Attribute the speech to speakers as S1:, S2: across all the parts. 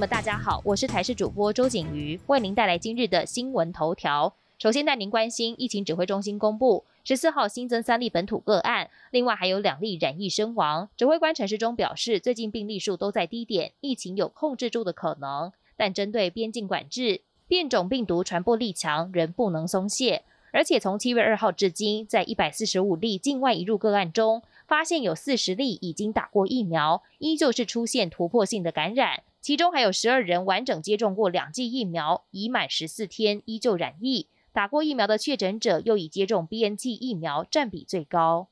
S1: 们，大家好，我是台视主播周景瑜，为您带来今日的新闻头条。首先带您关心，疫情指挥中心公布十四号新增三例本土个案，另外还有两例染疫身亡。指挥官陈时中表示，最近病例数都在低点，疫情有控制住的可能，但针对边境管制，变种病毒传播力强，仍不能松懈。而且从七月二号至今，在一百四十五例境外移入个案中，发现有四十例已经打过疫苗，依旧是出现突破性的感染。其中还有十二人完整接种过两剂疫苗，已满十四天依旧染疫。打过疫苗的确诊者又已接种 BNT 疫苗，占比最高。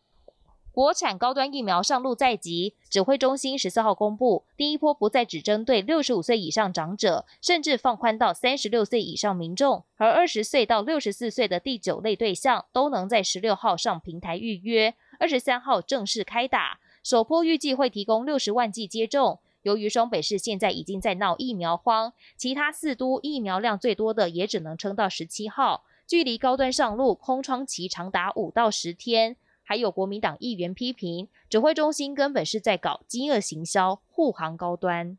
S1: 国产高端疫苗上路在即，指挥中心十四号公布，第一波不再只针对六十五岁以上长者，甚至放宽到三十六岁以上民众，而二十岁到六十四岁的第九类对象都能在十六号上平台预约，二十三号正式开打。首波预计会提供六十万剂接种。由于双北市现在已经在闹疫苗荒，其他四都疫苗量最多的也只能撑到十七号，距离高端上路空窗期长达五到十天。还有国民党议员批评，指挥中心根本是在搞饥饿行销，护航高端。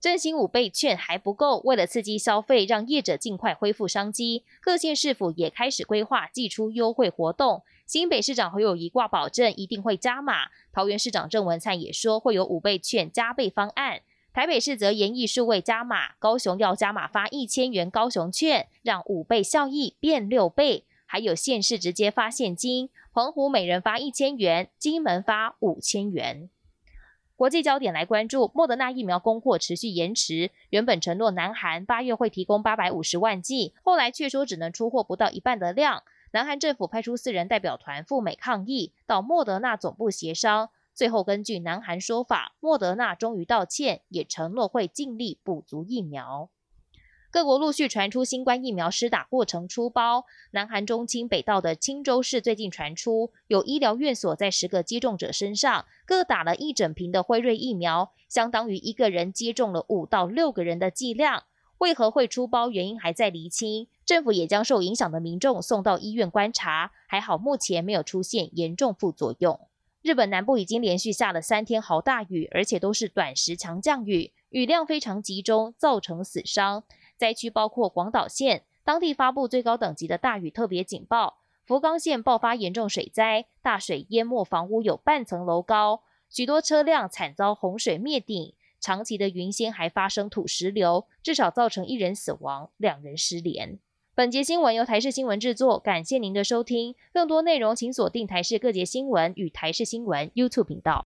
S1: 振兴五倍券还不够，为了刺激消费，让业者尽快恢复商机，各县市府也开始规划寄出优惠活动。新北市长侯友谊挂保证一定会加码，桃园市长郑文灿也说会有五倍券加倍方案。台北市则严议数位加码，高雄要加码发一千元高雄券，让五倍效益变六倍。还有县市直接发现金，澎湖每人发一千元，金门发五千元。国际焦点来关注，莫德纳疫苗供货持续延迟，原本承诺南韩八月会提供八百五十万剂，后来却说只能出货不到一半的量。南韩政府派出四人代表团赴美抗议，到莫德纳总部协商，最后根据南韩说法，莫德纳终于道歉，也承诺会尽力补足疫苗。各国陆续传出新冠疫苗施打过程出包，南韩中清北道的青州市最近传出有医疗院所在十个接种者身上各打了一整瓶的辉瑞疫苗，相当于一个人接种了五到六个人的剂量。为何会出包？原因还在厘清。政府也将受影响的民众送到医院观察，还好目前没有出现严重副作用。日本南部已经连续下了三天豪大雨，而且都是短时强降雨，雨量非常集中，造成死伤。灾区包括广岛县，当地发布最高等级的大雨特别警报。福冈县爆发严重水灾，大水淹没房屋有半层楼高，许多车辆惨遭洪水灭顶。长期的云仙还发生土石流，至少造成一人死亡，两人失联。本节新闻由台视新闻制作，感谢您的收听。更多内容请锁定台视各节新闻与台视新闻 YouTube 频道。